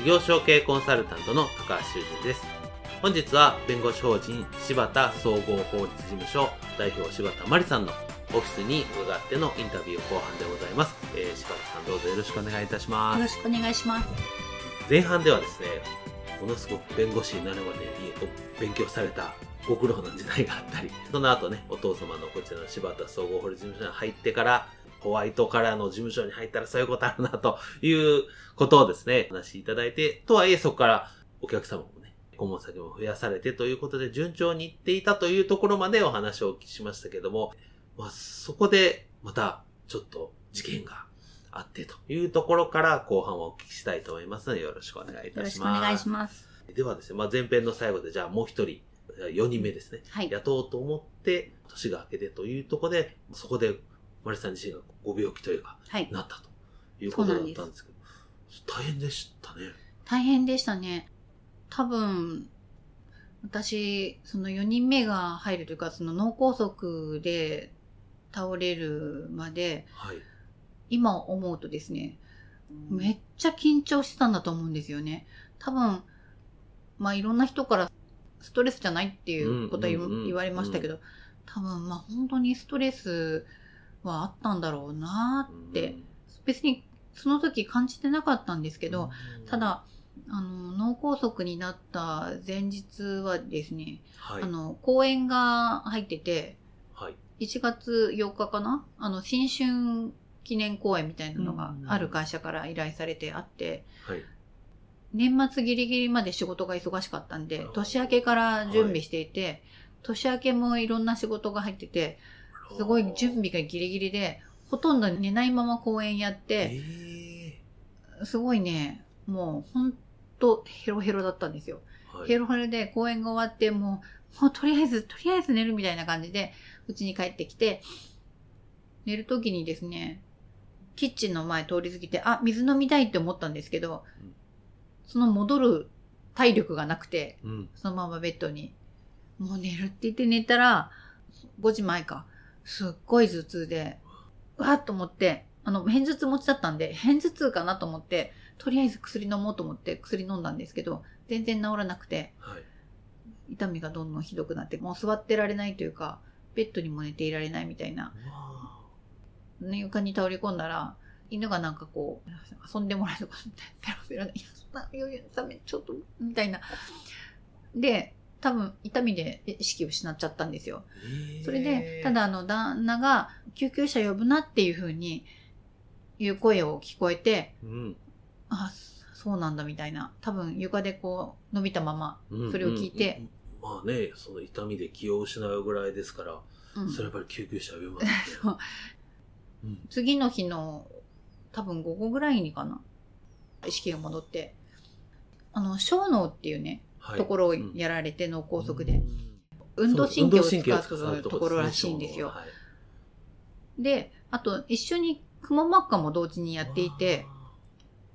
事業承継コンサルタントの高橋修人です。本日は弁護士法人柴田総合法律事務所代表柴田真理さんのオフィスに伺ってのインタビュー後半でございます。えー、柴田さんどうぞよろしくお願いいたします。よろしくお願いします。前半ではですね、ものすごく弁護士になるまでに勉強されたご苦労の時代があったり、その後ね、お父様のこちらの柴田総合法律事務所に入ってから、ホワイトカラーの事務所に入ったらそういうことあるな、ということをですね、お話しいただいて、とはいえそこからお客様もね、顧問先も増やされてということで順調にいっていたというところまでお話をお聞きしましたけども、まあ、そこでまたちょっと事件があってというところから後半はお聞きしたいと思いますのでよろしくお願いいたします。よろしくお願いします。ではですね、まあ、前編の最後でじゃあもう一人、4人目ですね。はい。雇おうと思って、年が明けてというところで、そこでマリさん自身がご病気というか、はい、なったということだったんですけど、大変でしたね。大変でしたね。多分、私、その4人目が入るというか、その脳梗塞で倒れるまで、はい、今思うとですね、めっちゃ緊張してたんだと思うんですよね。多分、まあいろんな人からストレスじゃないっていうことは言われましたけど、多分まあ本当にストレスはあったんだろうなって、別にその時感じてなかったんですけど、ただ、あの、脳梗塞になった前日はですね、はい、あの、公演が入ってて、はい、1月8日かな？あの、新春記念公演みたいなのがある会社から依頼されてあって、はい、年末ギリギリまで仕事が忙しかったんで、年明けから準備していて、年明けもいろんな仕事が入ってて、すごい準備がギリギリで、ほとんど寝ないまま公演やって、すごいね、もうほんとヘロヘロだったんですよ。はい、ヘロヘロで公演が終わって、もう、もうとりあえず、とりあえず寝るみたいな感じで、うちに帰ってきて、寝るときにですね、キッチンの前通り過ぎて、あ、水飲みたいって思ったんですけど、うん、その戻る体力がなくて、うん、そのままベッドに、もう寝るって言って寝たら、5時前か。すっごい頭痛で、うわっと思って、あの、偏頭痛持ちだったんで、偏頭痛かなと思って、とりあえず薬飲もうと思って薬飲んだんですけど、全然治らなくて、はい、痛みがどんどんひどくなって、もう座ってられないというか、ベッドにも寝ていられないみたいな。床に倒れ込んだら、犬がなんかこう、遊んでもらえるかみたいな、ペロペロで、いや、そんな余裕のため、ちょっと、みたいな。で、多分痛みで意識を失っちゃったんですよ。それで、ただあの旦那が救急車呼ぶなっていうふうに言う声を聞こえて、うん、あ、そうなんだみたいな。多分床でこう伸びたまま、それを聞いて、うんうん。まあね、その痛みで気を失うぐらいですから、うん、それやっぱり救急車呼びますね。そう。うん、次の日の多分午後ぐらいにかな、意識が戻って、あの、小脳っていうね、ところをやられて脳梗塞で、運動神経を使うところらしいんですよ。で、あと一緒にくも膜下も同時にやっていて、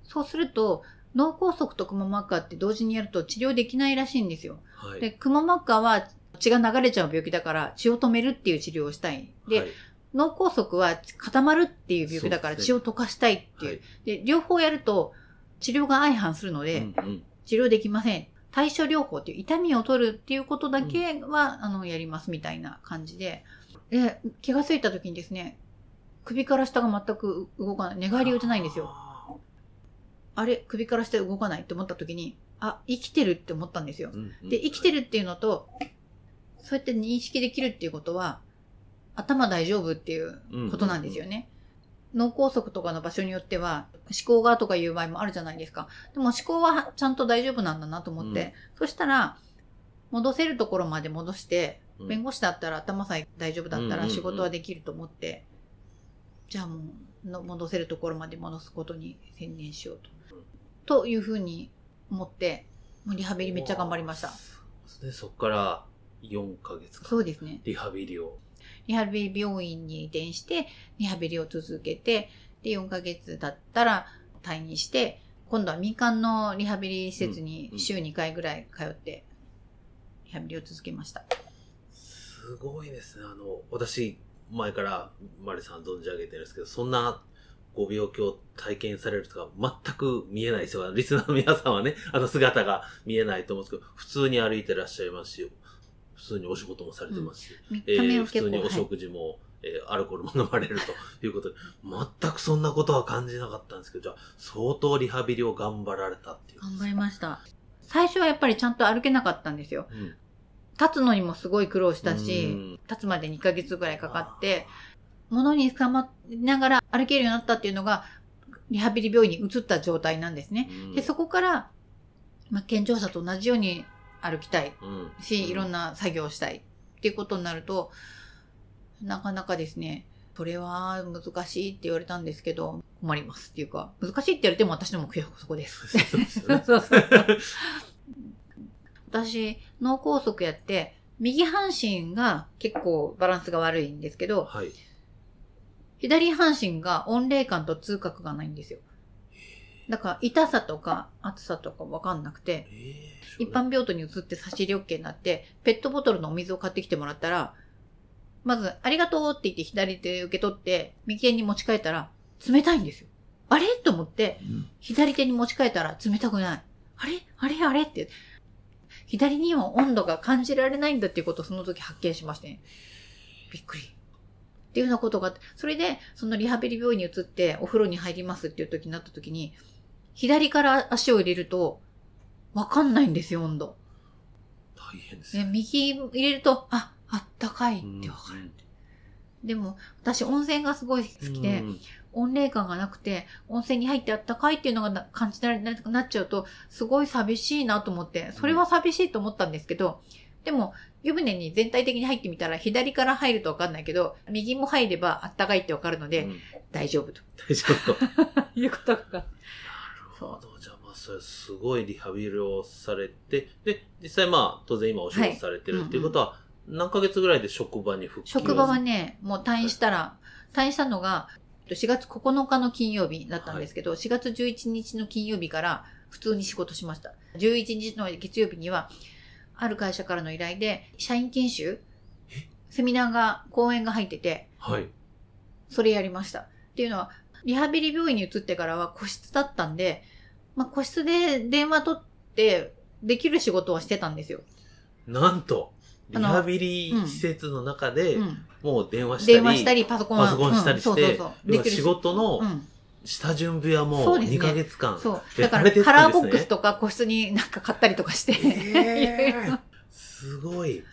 そうすると、脳梗塞とくも膜下って同時にやると治療できないらしいんですよ。はい、で、くも膜下は血が流れちゃう病気だから血を止めるっていう治療をしたい。で、はい、脳梗塞は固まるっていう病気だから血を溶かしたいっていう。で、ねはい、両方やると治療が相反するので、うんうん、治療できません。対処療法っていう痛みを取るっていうことだけは、うん、あの、やりますみたいな感じで、で、気がついた時にですね、首から下が全く動かない。寝返り打てないんですよ。あれ首から下動かないって思った時に、あ、生きてるって思ったんですよ。うんうん、で、生きてるっていうのと、そうやって認識できるっていうことは、頭大丈夫っていうことなんですよね。脳梗塞とかの場所によっては、思考がとかいう場合もあるじゃないですか。でも思考はちゃんと大丈夫なんだなと思って、うん、そしたら、戻せるところまで戻して、弁護士だったら頭さえ大丈夫だったら仕事はできると思って、じゃあもう、戻せるところまで戻すことに専念しようと。というふうに思って、リハビリめっちゃ頑張りました。でそこから4ヶ月そうですね。リハビリを。リハビリ病院に移転して、リハビリを続けて、で、4ヶ月経ったら退院して、今度は民間のリハビリ施設に週2回ぐらい通って、リハビリを続けました。すごいですね。あの、私、前からマリさん存じ上げてるんですけど、そんなご病気を体験されるとか全く見えないですよ。リスナーの皆さんはね、あの姿が見えないと思うんですけど、普通に歩いてらっしゃいますし、普通にお仕事もされてますし、うん、えー、普通にお食事も、はい、えー、アルコールも飲まれるということで、全くそんなことは感じなかったんですけど、じゃあ相当リハビリを頑張られたっていう。頑張りました。最初はやっぱりちゃんと歩けなかったんですよ。うん、立つのにもすごい苦労したし、立つまで2ヶ月ぐらいかかって、物に捕まりながら歩けるようになったっていうのが、リハビリ病院に移った状態なんですね。で、そこから、まあ、健常者と同じように歩きたい。し、いろんな作業をしたいっていうことになると、なかなかですね、それは難しいって言われたんですけど、困りますっていうか、難しいって言われても私の目標はそこです。私、脳梗塞やって、右半身が結構バランスが悪いんですけど、はい、左半身が温冷感と痛覚がないんですよ。だから痛さとか暑さとかわかんなくて、一般病棟に移って差し入れ OK になって、ペットボトルのお水を買ってきてもらったら、まず、ありがとうって言って左手受け取って、右手に持ち替えたら、冷たいんですよ。あれ？と思って、左手に持ち替えたら冷たくない。あれ？あれ？あれ？って。左には温度が感じられないんだっていうことをその時発見しましてね。びっくり。っていうようなことがあって、それで、そのリハビリ病院に移ってお風呂に入りますっていう時になった時に、左から足を入れると、わかんないんですよ、温度。大変ですね。右入れると、あ、あったかいってわかる。でも、私温泉がすごい好きで、うん、温冷感がなくて、温泉に入ってあったかいっていうのが感じられなくなっちゃうと、すごい寂しいなと思って、それは寂しいと思ったんですけど、でも、湯船に全体的に入ってみたら、左から入るとわかんないけど、右も入ればあったかいってわかるので、うん、大丈夫と。大丈夫と。いうことが。なるほど。じゃあまあ、それすごいリハビリをされて、で、実際まあ、当然今お仕事されてるっていうことは、何ヶ月ぐらいで職場に復帰職場はね、もう退院したら、退院したのが、4月9日の金曜日だったんですけど、はい、4月11日の金曜日から普通に仕事しました。11日の月曜日には、ある会社からの依頼で、社員研修セミナーが、講演が入ってて、はい。それやりました。っていうのは、リハビリ病院に移ってからは個室だったんで、まあ、個室で電話取ってできる仕事はしてたんですよ。なんと、リハビリ施設の中で、もう電話したり、電話したり、パソコンパソコンしたりして、仕事の、下準備はもう2ヶ月間、そう、ね、だからカラーボックスとか個室になんか買ったりとかして、えー、すごい。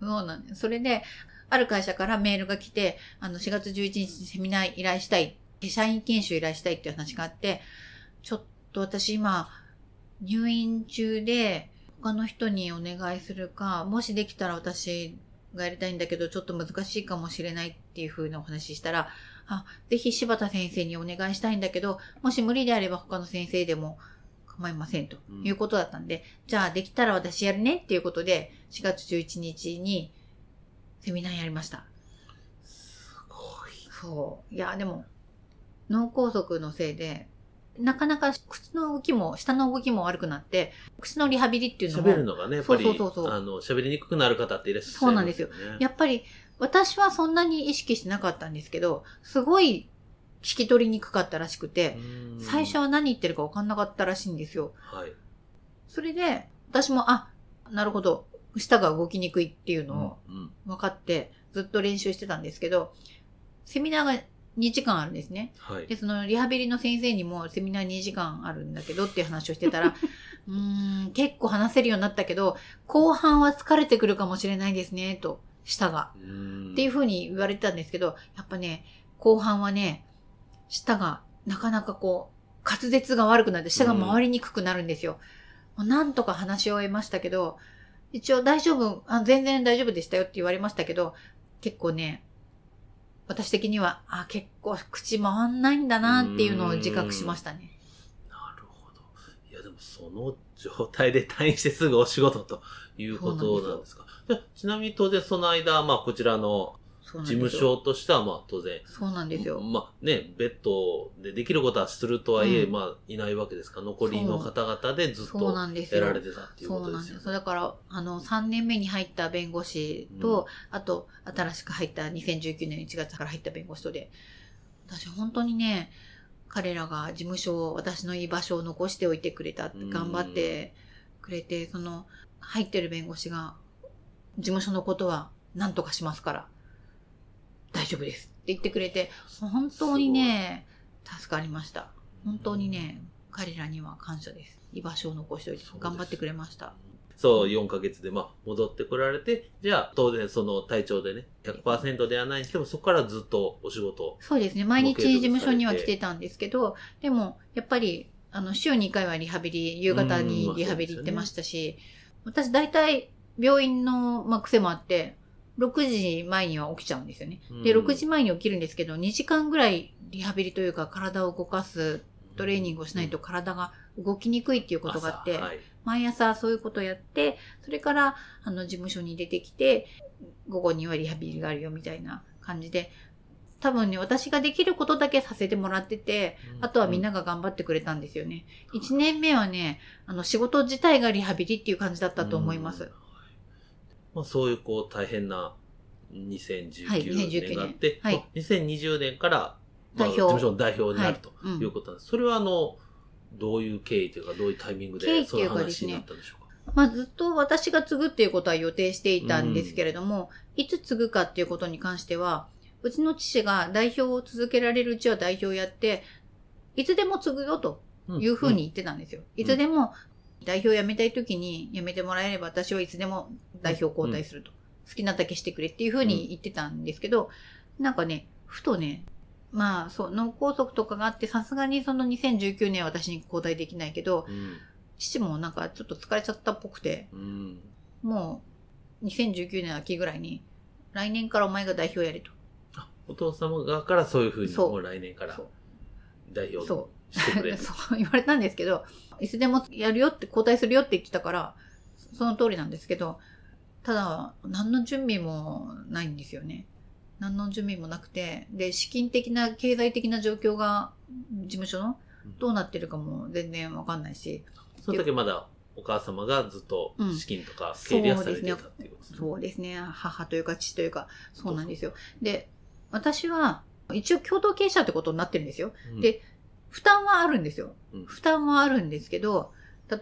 そうなんです。それで、ある会社からメールが来て、あの、4月11日にセミナー依頼したい、社員研修依頼したいっていう話があって、ちょっと私今、入院中で、他の人にお願いするか、もしできたら私がやりたいんだけど、ちょっと難しいかもしれないっていう風なお話ししたら、あ、ぜひ柴田先生にお願いしたいんだけど、もし無理であれば他の先生でも構いませんということだったんで、うん、じゃあできたら私やるねっていうことで、4月11日にセミナーやりました。すごい。そう。いや、でも、脳梗塞のせいで、なかなか口の動きも、下の動きも悪くなって、口のリハビリっていうのも。喋るのがね、やっぱり、そうそうそうあの、喋りにくくなる方っていらっしゃる、ね、そうなんですよ。やっぱり、私はそんなに意識してなかったんですけど、すごい聞き取りにくかったらしくて、最初は何言ってるか分かんなかったらしいんですよ。はい。それで、私も、あ、なるほど、舌が動きにくいっていうのを分かって、ずっと練習してたんですけど、セミナーが2時間あるんですね。はい。で、そのリハビリの先生にもセミナー2時間あるんだけどっていう話をしてたら、うーん、結構話せるようになったけど、後半は疲れてくるかもしれないですね、と、舌が。うんっていう風に言われてたんですけど、やっぱね、後半はね、舌がなかなかこう、滑舌が悪くなって舌が回りにくくなるんですよ。もうなんとか話し終えましたけど、一応大丈夫あ、全然大丈夫でしたよって言われましたけど、結構ね、私的には、あ、結構口回んないんだなっていうのを自覚しましたね。なるほど。いや、でもその状態で退院してすぐお仕事ということなんですか？じゃあちなみに当然その間、まあこちらの事ですよ務所としてはまあ当然、そうなんですよ。まあね、ベッドでできることはするとはいえ、うんまあいないわけですから、残りの方々でずっそうとなんですよ。やられてたっていうそうなんです。ことですよね。だから、あの、3年目に入った弁護士と、あと、新しく入った2019年1月から入った弁護士とで、私本当にね、彼らが事務所を、私の居場所を残しておいてくれた頑張ってくれて、その、入ってる弁護士が、事務所のことは何とかしますから、大丈夫ですって言ってくれて、本当にね、助かりました。本当にね、彼らには感謝です。居場所を残しておいて頑張ってくれました。そう、4ヶ月で、まあ、戻ってこられて、じゃあ、当然、その体調でね、100%ではないにしても、そこからずっとお仕事。そうですね。毎日事務所には来てたんですけど、でも、やっぱり、あの、週に1回はリハビリ、夕方にリハビリ行ってましたし、私大体、病院の、まあ、癖もあって、6時前には起きちゃうんですよね。で、うん6時前に起きるんですけど、2時間ぐらいリハビリというか、体を動かすトレーニングをしないと体が動きにくいっていうことがあって、朝はい毎朝そういうことをやって、それから、あの、事務所に出てきて、午後にはリハビリがあるよみたいな感じで、多分ね、私ができることだけさせてもらってて、あとはみんなが頑張ってくれたんですよね。1年目はね、あの、仕事自体がリハビリっていう感じだったと思います。うんまあ、そういうこう大変な2019はい年があって、はい。まあ2020年から、まあ、代表。事務所の代表になるとはい。うん。いうことなんです。それはあの、どういう経緯というか、どういうタイミングでその話になったんでしょうか？まあ、ずっと私が継ぐっていうことは予定していたんですけれども、いつ継ぐかっていうことに関しては、うちの父が代表を続けられるうちは代表をやって、いつでも継ぐよというふうに言ってたんですよ。いつでも代表辞めたい時に辞めてもらえれば私はいつでも代表交代すると。好きなだけしてくれっていうふうに言ってたんですけど、なんかね、ふとね、まあそう、脳梗塞とかがあって、さすがにその2019年は私に交代できないけど、うん。父もなんかちょっと疲れちゃったっぽくて、うん。もう2019年秋ぐらいに、来年からお前が代表やれと。あお父様側からそういうふうに、そうもう来年からそう代表そしてくれる。そう言われたんですけど、いつでもやるよって、交代するよって言ってたから、その通りなんですけど、ただ、何の準備もないんですよね。何の準備もなくて、で、資金的な、経済的な状況が、事務所のどうなってるかも全然わかんないし、その時まだお母様がずっとうん資金とか経理はされてたっていうことですね。そうですね。母というか父というか、そうなんですよ。で、私は、一応共同経営者ってことになってるんですよ。うんで負担はあるんですようん。負担はあるんですけど、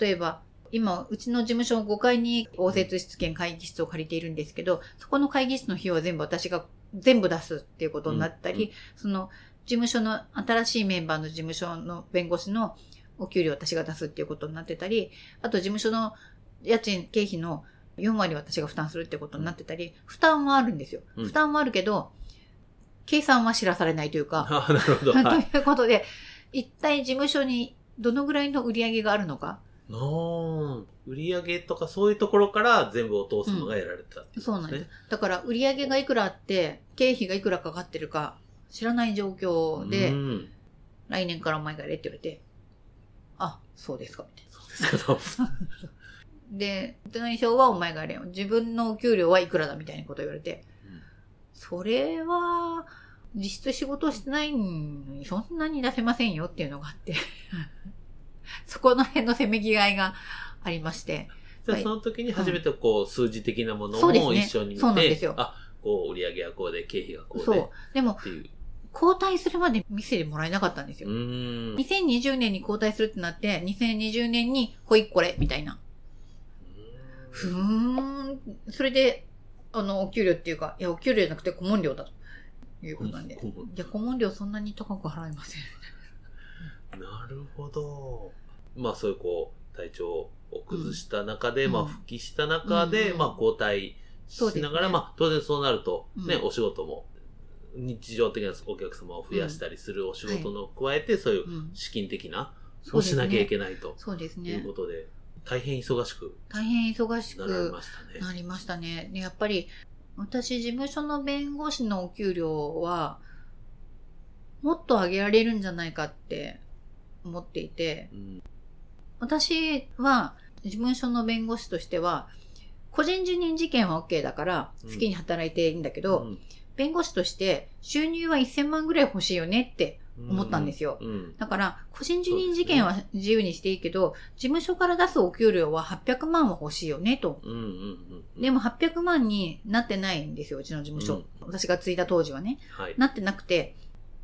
例えば、今、うちの事務所5階に応接室兼会議室を借りているんですけど、そこの会議室の費用は全部私が全部出すっていうことになったり、うんその事務所の新しいメンバーの事務所の弁護士のお給料を私が出すっていうことになってたり、あと事務所の家賃、経費の4割私が負担するってことになってたり、負担はあるんですよ。うん負担はあるけど、計算は知らされないというか、あなるほど。はい。ということで、一体事務所にどのぐらいの売り上げがあるのか？の売り上げとかそういうところから全部お父様がやられてたっていうことそうなんです。だから売り上げがいくらあって、経費がいくらかかってるか知らない状況で、うん来年からお前がやれって言われて、あ、そうですか、みたいそうですけど。な。で、内証はお前がやれよ。自分のお給料はいくらだみたいなこと言われて、それは、実質仕事してないのにそんなに出せませんよっていうのがあって、そこの辺のせめぎ合いがありまして、じゃあはいその時に初めてこう数字的なものそうですねも一緒に見て、そうなんですよあ、こう売り上げはこうで経費がこうでそうっ。でも。交代するまで見せてもらえなかったんですうよ。ーん。2020年に交代するってなって、2020年にほいこれ、みたいな。ふーん。それで、あの、お給料っていうか、いや、お給料じゃなくて顧問料だと。いうことなんで。顧問いや、顧問料そんなに高く払いません。なるほど。まあそういうこう、体調を崩した中で、うんまあ復帰した中で、うんまあ交代しながら、まあ当然そうなると、ね、うんお仕事も、日常的なお客様を増やしたりするお仕事の加えて、そういううん資金的な、をしなきゃいけないとそうですねいうこ。とで、大変忙しく大変忙しなられくましたね。なりましたね。でやっぱり、私、事務所の弁護士のお給料は、もっと上げられるんじゃないかって思っていて、うん。私は、事務所の弁護士としては、個人受任事件は OK だから、うん。好きに働いていいんだけど、うん。弁護士として収入は1000万ぐらい欲しいよねって思ったんですよ。うんだから、個人受任事件は自由にしていいけど、事務所から出すお給料は800万は欲しいよねと。うんうんうん。でも800万になってないんですよ、うちの事務所。うん私が継いだ当時はね。はい。なってなくて、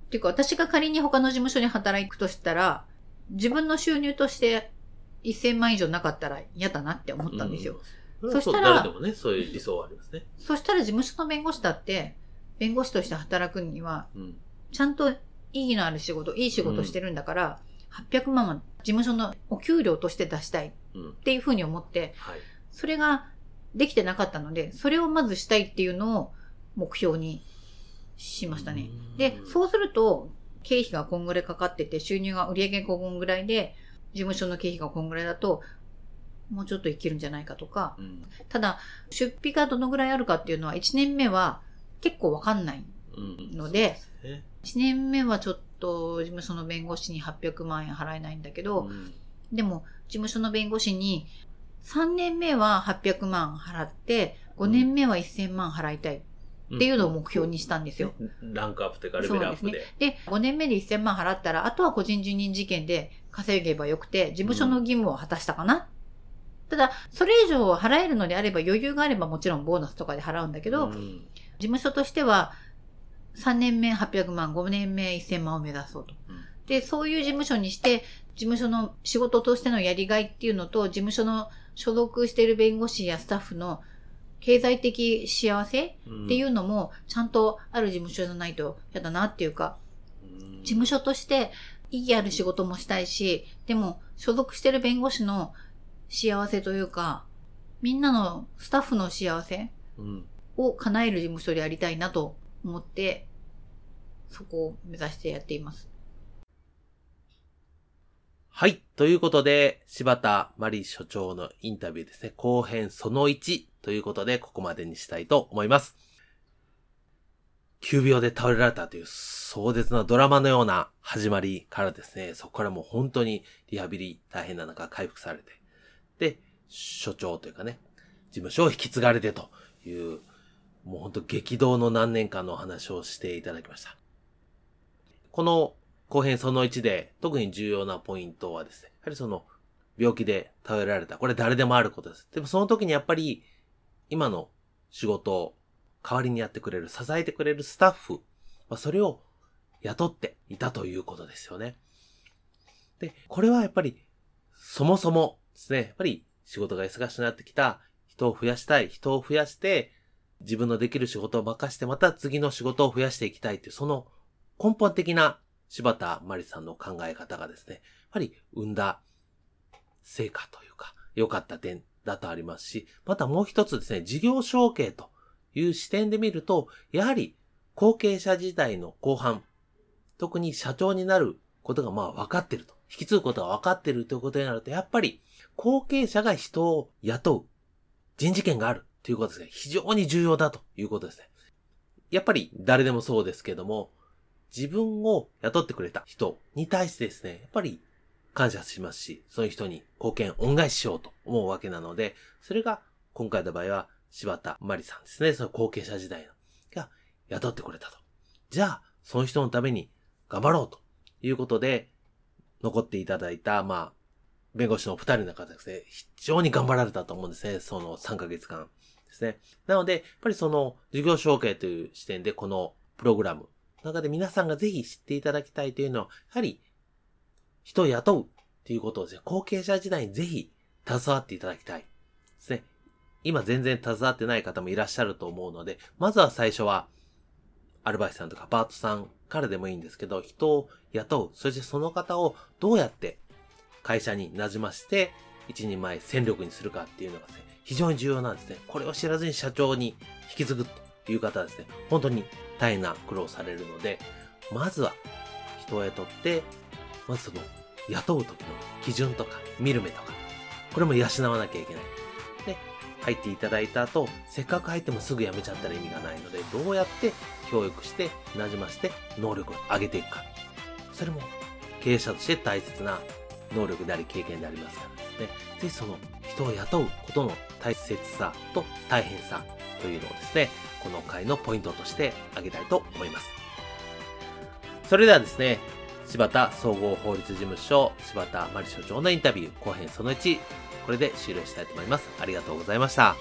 っていうか私が仮に他の事務所に働くとしたら、自分の収入として1000万以上なかったら嫌だなって思ったんですよ。うん。そしたら誰でもね、そういう理想はありますね。そしたら事務所の弁護士だって、弁護士として働くには、うん。ちゃんと意義のある仕事、いい仕事してるんだから、800万は事務所のお給料として出したいっうん。ていうふうに思って、はい。それができてなかったので、それをまずしたいっていうのを目標にしましたね。で、そうすると、経費がこんぐらいかかってて、収入が売上こんぐらいで、事務所の経費がこんぐらいだと、もうちょっといけるんじゃないかとか、うん。ただ、出費がどのぐらいあるかっていうのは、1年目は結構わかんない。うん。のでそうすね、1年目はちょっと事務所の弁護士に800万円払えないんだけど、うんでも事務所の弁護士に3年目は800万払って、5年目は1000万払いたいっていうのを目標にしたんですよ。ランクアップというか、レベルアップで。で、5年目で1000万払ったら、あとは個人受任事件で稼げばよくて、事務所の義務を果たしたかな。ただ、それ以上払えるのであれば、余裕があればもちろんボーナスとかで払うんだけど、うん事務所としては、3年目800万、5年目1000万を目指そうと。うん。で、そういう事務所にして、事務所の仕事としてのやりがいっていうのと、事務所の所属している弁護士やスタッフの経済的幸せっていうのも、ちゃんとある事務所じゃないと嫌だなっていうか、うん。事務所として意義ある仕事もしたいし、でも所属してる弁護士の幸せというか、みんなのスタッフの幸せうん。を叶える事務所でやりたいなと思って、そこを目指してやっています。はい。ということで、柴田真理所長のインタビューですね。後編その1ということで、ここまでにしたいと思います。急病で倒れられたという壮絶なドラマのような始まりからですね、そこからもう本当にリハビリ大変な中回復されて、で、所長というかね、事務所を引き継がれてという、もう本当激動の何年間のお話をしていただきました。この後編その1で特に重要なポイントはですね、やはりその病気で倒れられた。これ誰でもあることです。でもその時にやっぱり今の仕事を代わりにやってくれる、支えてくれるスタッフ、まあ、それを雇っていたということですよね。で、これはやっぱりそもそもですね、やっぱり仕事が忙しくなってきた人を増やしたい、人を増やして自分のできる仕事を任してまた次の仕事を増やしていきたいっていうその根本的な柴田真理さんの考え方がですね、やっぱり生んだ成果というか、良かった点だとありますし、またもう一つですね、事業承継という視点で見ると、やはり後継者時代の後半、特に社長になることがまあ分かってると。引き継ぐことが分かってるということになると、やっぱり後継者が人を雇う人事権があるということですね。非常に重要だということですね。やっぱり誰でもそうですけども、自分を雇ってくれた人に対してですね、やっぱり感謝しますし、その人に貢献、恩返ししようと思うわけなので、それが今回の場合は柴田真理さんですね、その後継者時代の、が雇ってくれたと。じゃあ、その人のために頑張ろうということで、残っていただいた、まあ、弁護士のお二人の方ですね、非常に頑張られたと思うんですね、その3ヶ月間ですね。なので、やっぱりその事業承継という視点でこのプログラムの中で皆さんがぜひ知っていただきたいというのは、やはり人を雇うっていうことをですね、後継者時代にぜひ携わっていただきたいですね。今全然携わってない方もいらっしゃると思うので、まずは最初は、アルバイトさんとかパートさんからでもいいんですけど、人を雇う、そしてその方をどうやって会社に馴染ませて、一人前戦力にするかっていうのがですね、非常に重要なんですね。これを知らずに社長に引き継ぐという方はですね、本当に大変な苦労されるので、まずは人を雇って、まずその雇う時の基準とか見る目とか、これも養わなきゃいけない。で、入っていただいた後、せっかく入ってもすぐ辞めちゃったら意味がないので、どうやって教育して、馴染まして、能力を上げていくか。それも経営者として大切な能力であり経験でありますからですね。ぜひその人を雇うことの大切さと大変さというのをですね、この回のポイントとして挙げたいと思います。それではですね、柴田総合法律事務所柴田真理所長のインタビュー後編その1、これで終了したいと思います。ありがとうございました。